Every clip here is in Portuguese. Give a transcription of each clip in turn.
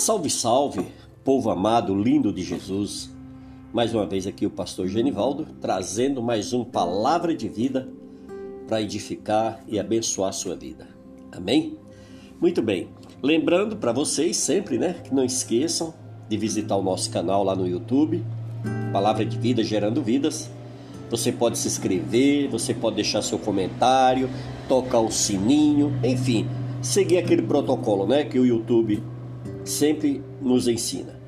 Salve, salve, povo amado, lindo de Jesus. Mais uma vez aqui o pastor Genivaldo trazendo mais um palavra de vida para edificar e abençoar a sua vida. Amém? Muito bem. Lembrando para vocês sempre, né, que não esqueçam de visitar o nosso canal lá no YouTube, Palavra de Vida Gerando Vidas. Você pode se inscrever, você pode deixar seu comentário, tocar o sininho, enfim, seguir aquele protocolo, né, que o YouTube sempre nos ensina.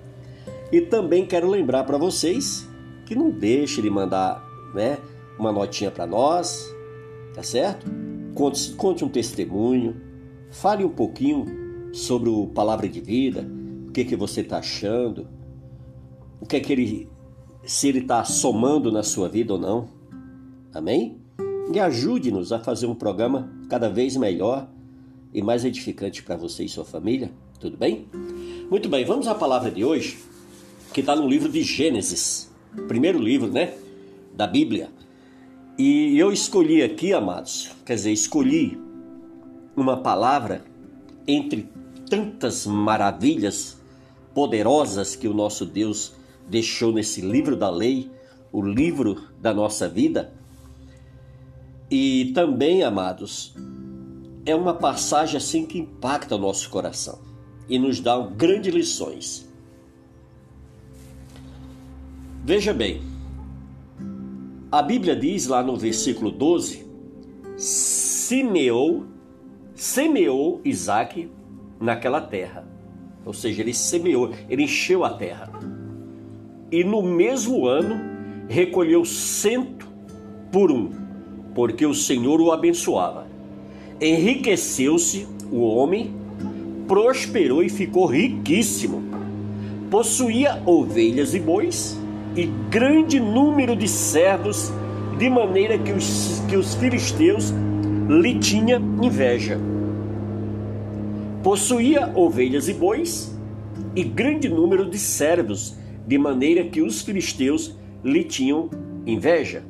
E também quero lembrar para vocês que não deixe de mandar, né, uma notinha para nós, tá certo? Conte, conte um testemunho, fale um pouquinho sobre o Palavra de Vida, o que que você está achando, o que é que ele, se ele está somando na sua vida ou não. Amém? E ajude-nos a fazer um programa cada vez melhor e mais edificante para você e sua família. Tudo bem? Muito bem, vamos à palavra de hoje, que está no livro de Gênesis, primeiro livro, né? Da Bíblia. E eu escolhi aqui, amados, quer dizer, escolhi uma palavra entre tantas maravilhas poderosas que o nosso Deus deixou nesse livro da lei, o livro da nossa vida. E também, amados, é uma passagem assim que impacta o nosso coração e nos dá grandes lições. Veja bem, a Bíblia diz lá no versículo 12: semeou, semeou Isaac naquela terra. Ou seja, ele semeou, ele encheu a terra. E no mesmo ano recolheu cento por um, porque o Senhor o abençoava. Enriqueceu-se o homem prosperou e ficou riquíssimo. Possuía ovelhas e bois e grande número de servos, de maneira que os, que os filisteus lhe tinha inveja. Possuía ovelhas e bois e grande número de servos, de maneira que os filisteus lhe tinham inveja.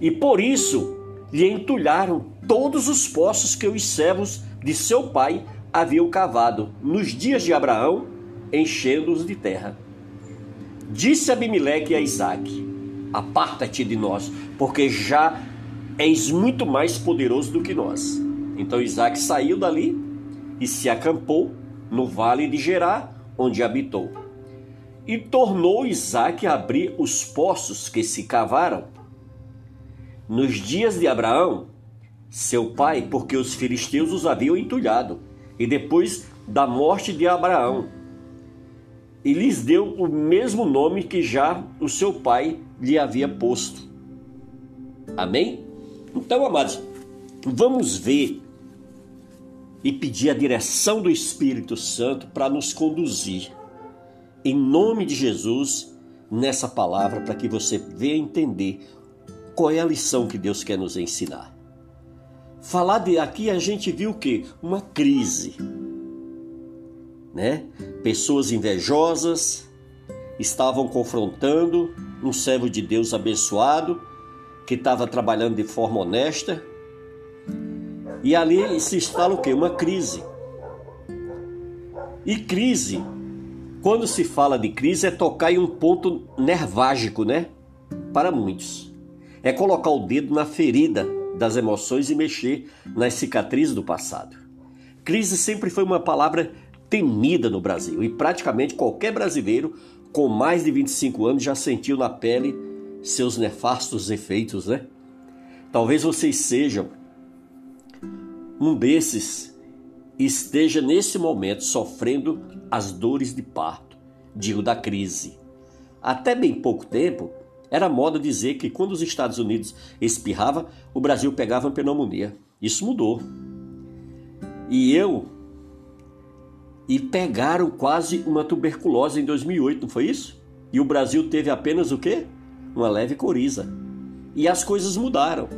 E por isso lhe entulharam todos os poços que os servos de seu pai haviam cavado nos dias de Abraão, enchendo-os de terra. Disse Abimeleque a Isaac: Aparta-te de nós, porque já és muito mais poderoso do que nós. Então Isaac saiu dali e se acampou no vale de Gerá, onde habitou. E tornou Isaac a abrir os poços que se cavaram. Nos dias de Abraão, seu pai, porque os filisteus os haviam entulhado e depois da morte de Abraão. E lhes deu o mesmo nome que já o seu pai lhe havia posto. Amém? Então, amados, vamos ver e pedir a direção do Espírito Santo para nos conduzir, em nome de Jesus, nessa palavra, para que você venha entender qual é a lição que Deus quer nos ensinar. Falar de aqui a gente viu o que? Uma crise. Né? Pessoas invejosas estavam confrontando um servo de Deus abençoado que estava trabalhando de forma honesta. E ali se instala o que? Uma crise. E crise, quando se fala de crise, é tocar em um ponto nervágico, né? Para muitos. É colocar o dedo na ferida das emoções e mexer nas cicatrizes do passado. Crise sempre foi uma palavra temida no Brasil e praticamente qualquer brasileiro com mais de 25 anos já sentiu na pele seus nefastos efeitos, né? Talvez vocês sejam um desses e esteja nesse momento sofrendo as dores de parto, digo da crise. Até bem pouco tempo, era moda dizer que quando os Estados Unidos espirrava, o Brasil pegava pneumonia. Isso mudou. E eu e pegaram quase uma tuberculose em 2008, não foi isso? E o Brasil teve apenas o quê? Uma leve coriza. E as coisas mudaram.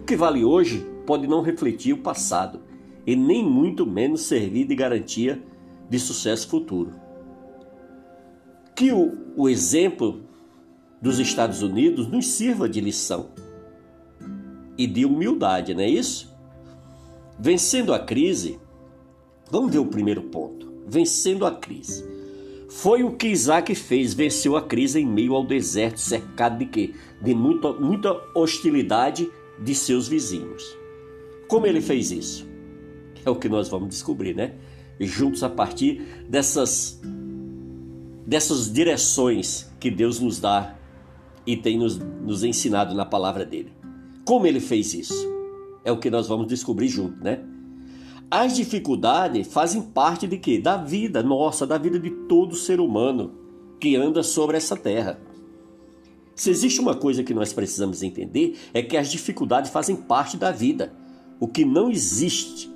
O que vale hoje pode não refletir o passado e nem muito menos servir de garantia de sucesso futuro. Que o, o exemplo dos Estados Unidos nos sirva de lição e de humildade, não é isso? Vencendo a crise, vamos ver o primeiro ponto. vencendo a crise. Foi o que Isaac fez, venceu a crise em meio ao deserto, cercado de quê? De muita, muita hostilidade de seus vizinhos. Como ele fez isso? É o que nós vamos descobrir, né? Juntos a partir dessas dessas direções que Deus nos dá e tem nos, nos ensinado na palavra dele. Como ele fez isso? É o que nós vamos descobrir junto, né? As dificuldades fazem parte de quê? Da vida nossa, da vida de todo ser humano que anda sobre essa terra. Se existe uma coisa que nós precisamos entender é que as dificuldades fazem parte da vida. O que não existe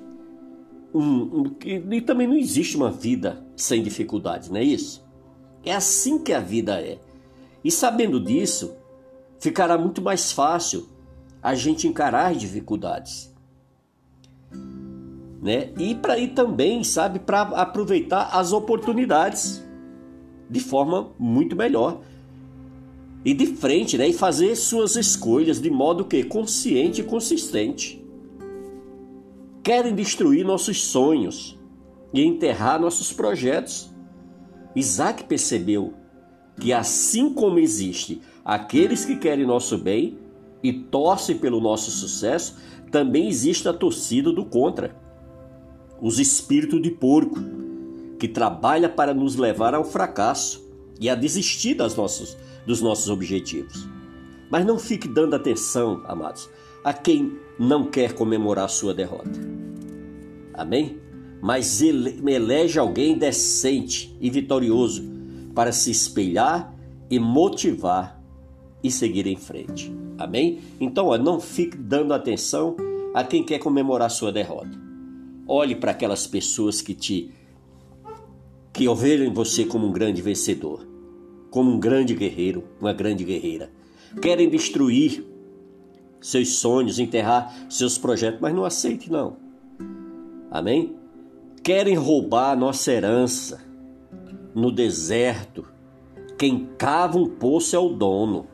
um, um, e também não existe uma vida sem dificuldades, não é isso? É assim que a vida é. E sabendo disso, ficará muito mais fácil a gente encarar as dificuldades. Né? E para ir também, sabe, para aproveitar as oportunidades de forma muito melhor. E de frente, né? E fazer suas escolhas de modo que consciente e consistente. Querem destruir nossos sonhos e enterrar nossos projetos. Isaac percebeu que assim como existe aqueles que querem nosso bem e torcem pelo nosso sucesso, também existe a torcida do contra. Os espíritos de porco, que trabalha para nos levar ao fracasso e a desistir das nossas, dos nossos objetivos. Mas não fique dando atenção, amados, a quem não quer comemorar sua derrota. Amém? Mas ele, elege alguém decente e vitorioso para se espelhar e motivar e seguir em frente. Amém? Então, ó, não fique dando atenção a quem quer comemorar sua derrota. Olhe para aquelas pessoas que te que ouvem você como um grande vencedor, como um grande guerreiro, uma grande guerreira. Querem destruir seus sonhos, enterrar seus projetos, mas não aceite não. Amém? Querem roubar a nossa herança no deserto. Quem cava um poço é o dono.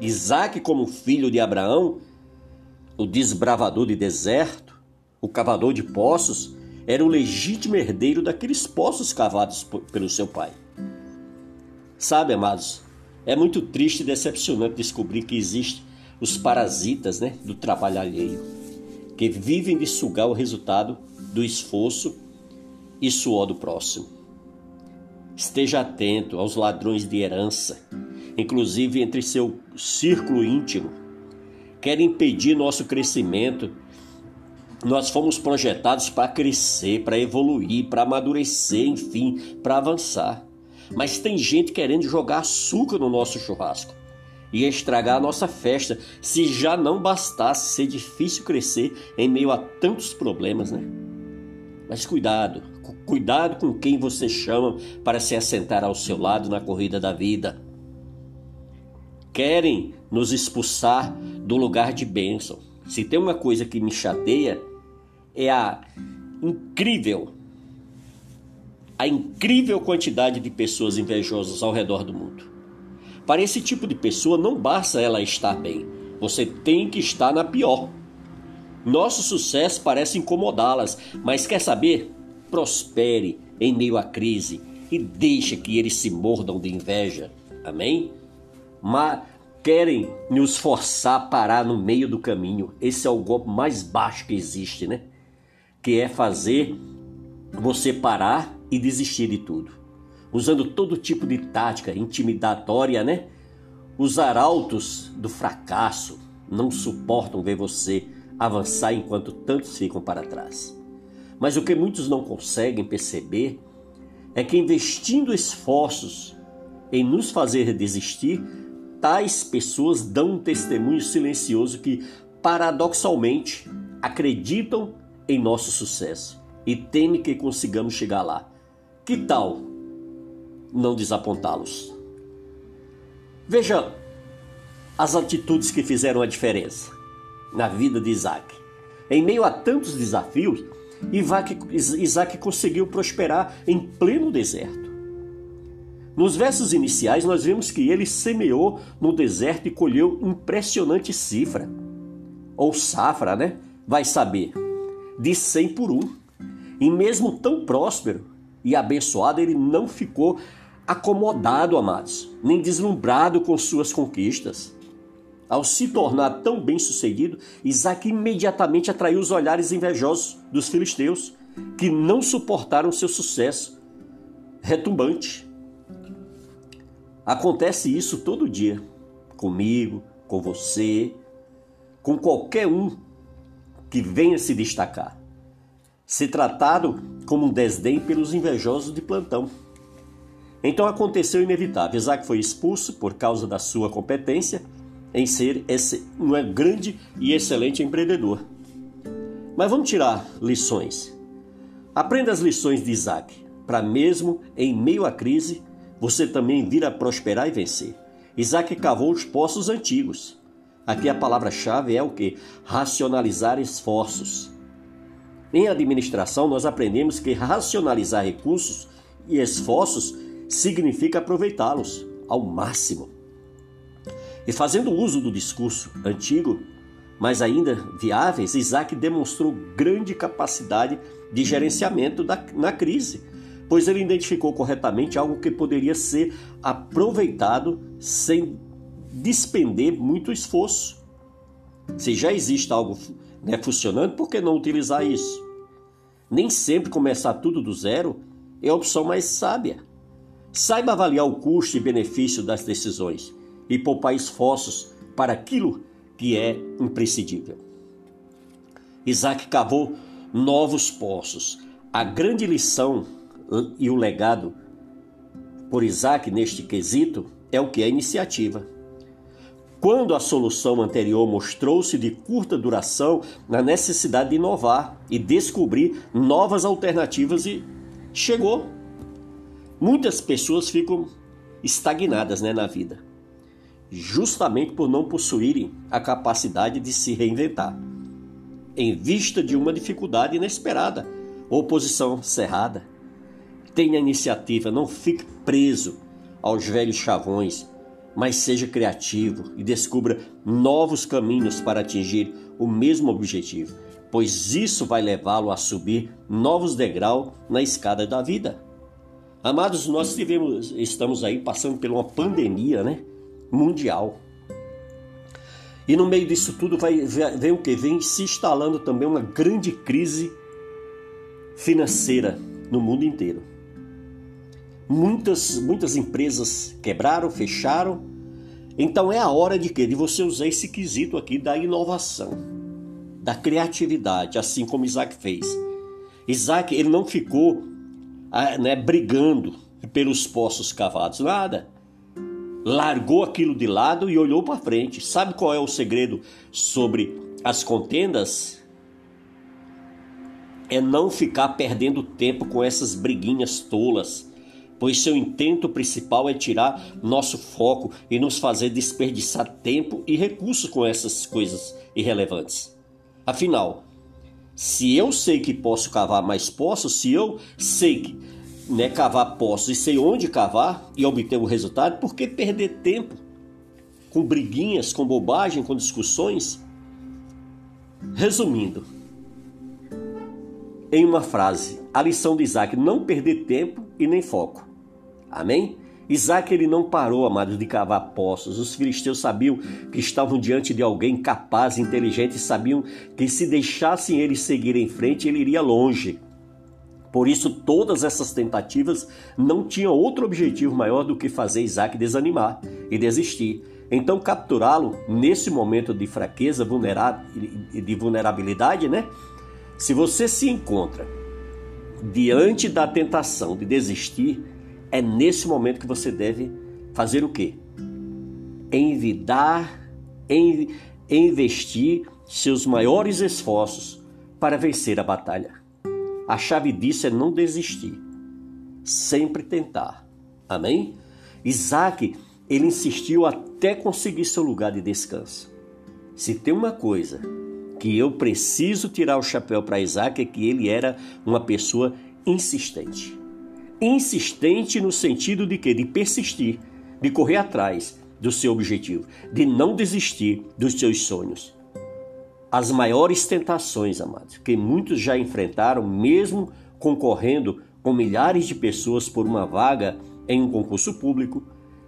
Isaac, como filho de Abraão, o desbravador de deserto, o cavador de poços, era o legítimo herdeiro daqueles poços cavados pelo seu pai. Sabe, amados, é muito triste e decepcionante descobrir que existem os parasitas né, do trabalho alheio, que vivem de sugar o resultado do esforço e suor do próximo. Esteja atento aos ladrões de herança, inclusive entre seu círculo íntimo. Querem impedir nosso crescimento. Nós fomos projetados para crescer, para evoluir, para amadurecer, enfim, para avançar. Mas tem gente querendo jogar açúcar no nosso churrasco e estragar a nossa festa, se já não bastasse ser difícil crescer em meio a tantos problemas, né? Mas cuidado, cuidado com quem você chama para se assentar ao seu lado na corrida da vida. Querem nos expulsar do lugar de bênção. Se tem uma coisa que me chateia, é a incrível, a incrível quantidade de pessoas invejosas ao redor do mundo. Para esse tipo de pessoa, não basta ela estar bem, você tem que estar na pior. Nosso sucesso parece incomodá-las, mas quer saber? Prospere em meio à crise e deixe que eles se mordam de inveja. Amém? Mas querem nos forçar a parar no meio do caminho. Esse é o golpe mais baixo que existe, né? Que é fazer você parar e desistir de tudo. Usando todo tipo de tática intimidatória, né? Os arautos do fracasso não suportam ver você avançar enquanto tantos ficam para trás. Mas o que muitos não conseguem perceber é que investindo esforços em nos fazer desistir, tais pessoas dão um testemunho silencioso que, paradoxalmente, acreditam em nosso sucesso e temem que consigamos chegar lá. Que tal não desapontá-los? Veja as atitudes que fizeram a diferença na vida de Isaac. Em meio a tantos desafios, Isaac conseguiu prosperar em pleno deserto. Nos versos iniciais, nós vemos que ele semeou no deserto e colheu impressionante cifra, ou safra, né? Vai saber, de 100 por um. E mesmo tão próspero, e abençoado, ele não ficou acomodado, amados, nem deslumbrado com suas conquistas. Ao se tornar tão bem-sucedido, Isaac imediatamente atraiu os olhares invejosos dos filisteus, que não suportaram seu sucesso retumbante. Acontece isso todo dia, comigo, com você, com qualquer um que venha se destacar. Se tratado como um desdém pelos invejosos de plantão. Então aconteceu o inevitável. Isaac foi expulso por causa da sua competência em ser esse, um grande e excelente empreendedor. Mas vamos tirar lições. Aprenda as lições de Isaac, para mesmo em meio à crise, você também vir a prosperar e vencer. Isaac cavou os poços antigos. Aqui a palavra-chave é o que? Racionalizar esforços. Em administração, nós aprendemos que racionalizar recursos e esforços significa aproveitá-los ao máximo. E fazendo uso do discurso antigo, mas ainda viáveis, Isaac demonstrou grande capacidade de gerenciamento da, na crise, pois ele identificou corretamente algo que poderia ser aproveitado sem despender muito esforço. Se já existe algo né, funcionando, por que não utilizar isso? Nem sempre começar tudo do zero é a opção mais sábia. Saiba avaliar o custo e benefício das decisões e poupar esforços para aquilo que é imprescindível. Isaac cavou novos poços. A grande lição e o legado por Isaac neste quesito é o que é iniciativa. Quando a solução anterior mostrou-se de curta duração, na necessidade de inovar e descobrir novas alternativas e chegou. Muitas pessoas ficam estagnadas né, na vida, justamente por não possuírem a capacidade de se reinventar. Em vista de uma dificuldade inesperada, oposição cerrada, tenha iniciativa, não fique preso aos velhos chavões mas seja criativo e descubra novos caminhos para atingir o mesmo objetivo, pois isso vai levá-lo a subir novos degraus na escada da vida. Amados, nós tivemos, estamos aí passando por uma pandemia, né, mundial. E no meio disso tudo vai vem o que vem se instalando também uma grande crise financeira no mundo inteiro. Muitas, muitas empresas quebraram, fecharam. Então é a hora de quê? De você usar esse quesito aqui da inovação, da criatividade, assim como Isaac fez. Isaac ele não ficou ah, né, brigando pelos poços cavados, nada. Largou aquilo de lado e olhou para frente. Sabe qual é o segredo sobre as contendas? É não ficar perdendo tempo com essas briguinhas tolas pois seu intento principal é tirar nosso foco e nos fazer desperdiçar tempo e recursos com essas coisas irrelevantes. Afinal, se eu sei que posso cavar mais poços, se eu sei que né, cavar poços e sei onde cavar e obter o resultado, por que perder tempo com briguinhas, com bobagem, com discussões? Resumindo, em uma frase, a lição de Isaac: não perder tempo e nem foco. Amém? Isaac ele não parou, amados, de cavar poços. Os filisteus sabiam que estavam diante de alguém capaz, inteligente, e sabiam que se deixassem ele seguir em frente, ele iria longe. Por isso, todas essas tentativas não tinham outro objetivo maior do que fazer Isaac desanimar e desistir. Então, capturá-lo nesse momento de fraqueza, de vulnerabilidade, né? Se você se encontra diante da tentação de desistir, é nesse momento que você deve fazer o quê? Envidar, em, investir seus maiores esforços para vencer a batalha. A chave disso é não desistir, sempre tentar. Amém? Isaac, ele insistiu até conseguir seu lugar de descanso. Se tem uma coisa que eu preciso tirar o chapéu para Isaac é que ele era uma pessoa insistente insistente no sentido de que de persistir, de correr atrás do seu objetivo, de não desistir dos seus sonhos. As maiores tentações, amados, que muitos já enfrentaram, mesmo concorrendo com milhares de pessoas por uma vaga em um concurso público,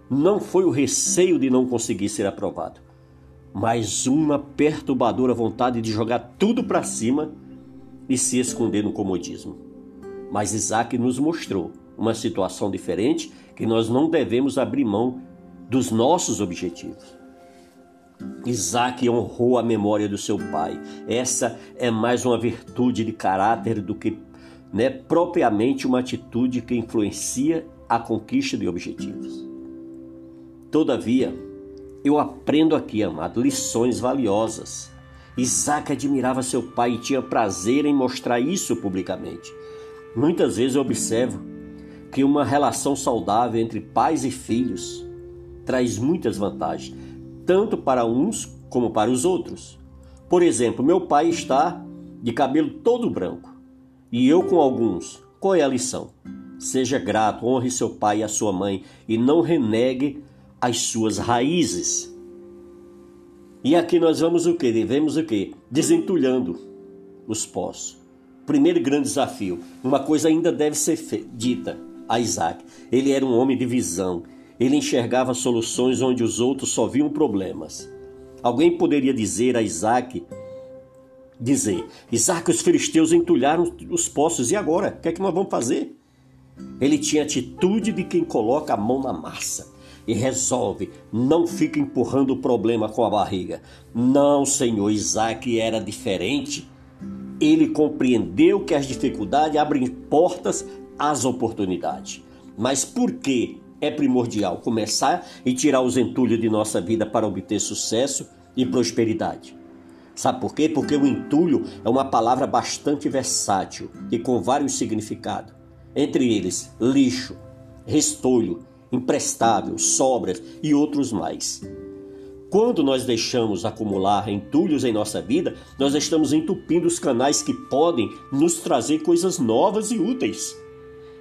não foi o receio de não conseguir ser aprovado, mas uma perturbadora vontade de jogar tudo para cima e se esconder no comodismo. Mas Isaac nos mostrou uma situação diferente que nós não devemos abrir mão dos nossos objetivos. Isaac honrou a memória do seu pai. Essa é mais uma virtude de caráter do que né, propriamente uma atitude que influencia a conquista de objetivos. Todavia, eu aprendo aqui, amado, lições valiosas. Isaac admirava seu pai e tinha prazer em mostrar isso publicamente. Muitas vezes eu observo que uma relação saudável entre pais e filhos traz muitas vantagens, tanto para uns como para os outros. Por exemplo, meu pai está de cabelo todo branco e eu com alguns. Qual é a lição? Seja grato, honre seu pai e a sua mãe e não renegue as suas raízes. E aqui nós vamos o que? Devemos o que? Desentulhando os poços. Primeiro grande desafio. Uma coisa ainda deve ser dita a Isaac. Ele era um homem de visão. Ele enxergava soluções onde os outros só viam problemas. Alguém poderia dizer a Isaac, dizer, Isaac, os filisteus entulharam os poços, e agora? O que é que nós vamos fazer? Ele tinha atitude de quem coloca a mão na massa e resolve, não fica empurrando o problema com a barriga. Não, Senhor, Isaac era diferente. Ele compreendeu que as dificuldades abrem portas às oportunidades. Mas por que é primordial começar e tirar os entulhos de nossa vida para obter sucesso e prosperidade? Sabe por quê? Porque o entulho é uma palavra bastante versátil e com vários significados. Entre eles, lixo, restolho, imprestável, sobras e outros mais. Quando nós deixamos acumular entulhos em nossa vida, nós estamos entupindo os canais que podem nos trazer coisas novas e úteis.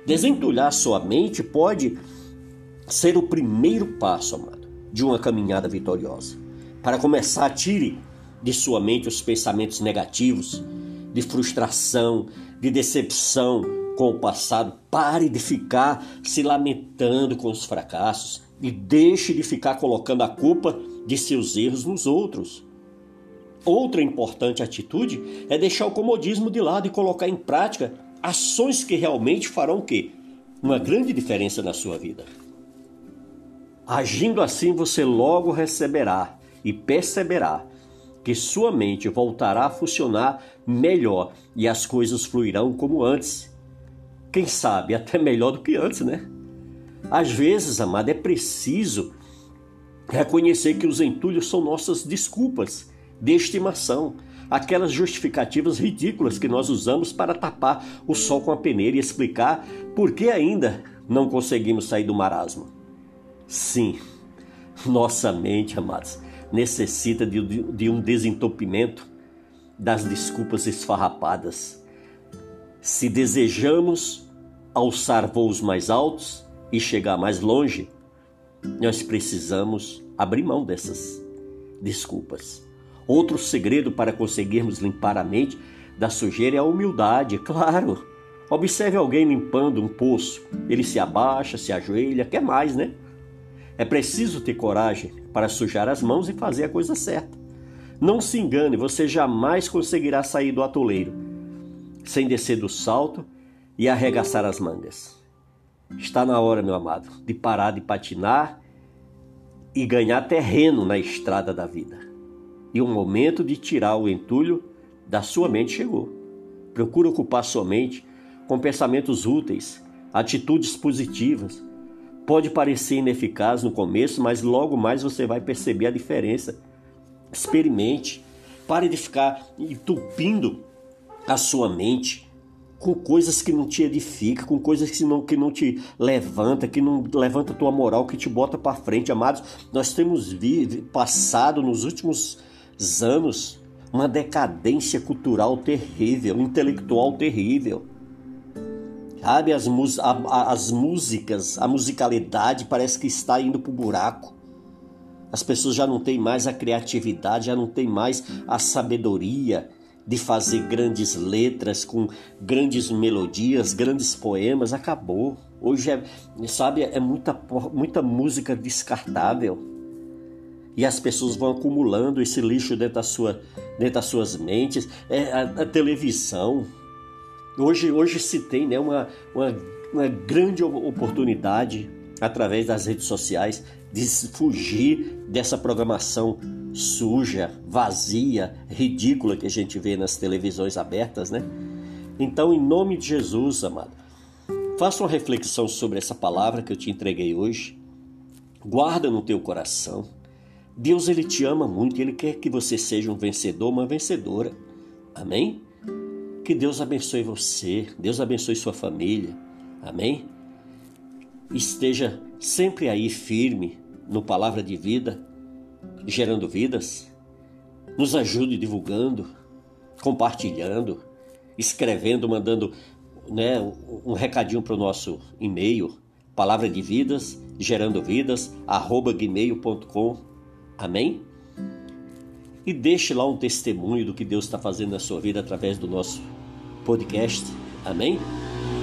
Desentulhar sua mente pode ser o primeiro passo, amado, de uma caminhada vitoriosa. Para começar, tire de sua mente os pensamentos negativos, de frustração, de decepção, com o passado, pare de ficar se lamentando com os fracassos e deixe de ficar colocando a culpa de seus erros nos outros. Outra importante atitude é deixar o comodismo de lado e colocar em prática ações que realmente farão o quê? Uma grande diferença na sua vida. Agindo assim, você logo receberá e perceberá que sua mente voltará a funcionar melhor e as coisas fluirão como antes quem sabe até melhor do que antes, né? Às vezes, amado, é preciso reconhecer que os entulhos são nossas desculpas de estimação, aquelas justificativas ridículas que nós usamos para tapar o sol com a peneira e explicar por que ainda não conseguimos sair do marasmo. Sim, nossa mente, amados, necessita de, de um desentupimento das desculpas esfarrapadas se desejamos alçar voos mais altos e chegar mais longe, nós precisamos abrir mão dessas desculpas. Outro segredo para conseguirmos limpar a mente da sujeira é a humildade, claro. Observe alguém limpando um poço. Ele se abaixa, se ajoelha, quer mais, né? É preciso ter coragem para sujar as mãos e fazer a coisa certa. Não se engane, você jamais conseguirá sair do atoleiro sem descer do salto e arregaçar as mangas. Está na hora, meu amado, de parar de patinar e ganhar terreno na estrada da vida. E o momento de tirar o entulho da sua mente chegou. Procure ocupar sua mente com pensamentos úteis, atitudes positivas. Pode parecer ineficaz no começo, mas logo mais você vai perceber a diferença. Experimente. Pare de ficar entupindo a sua mente com coisas que não te edifica, com coisas que não, que não te levanta, que não levanta tua moral, que te bota para frente, amados. Nós temos vi, passado nos últimos anos uma decadência cultural terrível, intelectual terrível. Sabe, as, a, as músicas, a musicalidade parece que está indo para o buraco. As pessoas já não têm mais a criatividade, já não têm mais a sabedoria, de fazer grandes letras com grandes melodias, grandes poemas, acabou. Hoje é, sabe, é muita, muita música descartável. E as pessoas vão acumulando esse lixo dentro, da sua, dentro das suas mentes. É a, a televisão. Hoje, hoje se tem né, uma, uma, uma grande oportunidade através das redes sociais de fugir dessa programação suja, vazia, ridícula que a gente vê nas televisões abertas, né? Então, em nome de Jesus, amado, faça uma reflexão sobre essa palavra que eu te entreguei hoje. Guarda no teu coração. Deus ele te ama muito, ele quer que você seja um vencedor, uma vencedora. Amém? Que Deus abençoe você, Deus abençoe sua família. Amém? Esteja sempre aí firme no palavra de vida gerando vidas. Nos ajude divulgando, compartilhando, escrevendo, mandando né, um recadinho para o nosso e-mail, palavra de vidas, gerando vidas, arroba gmail.com. Amém? E deixe lá um testemunho do que Deus está fazendo na sua vida através do nosso podcast. Amém?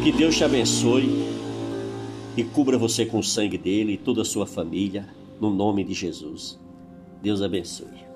Que Deus te abençoe e cubra você com o sangue dele e toda a sua família, no nome de Jesus. Deus abençoe.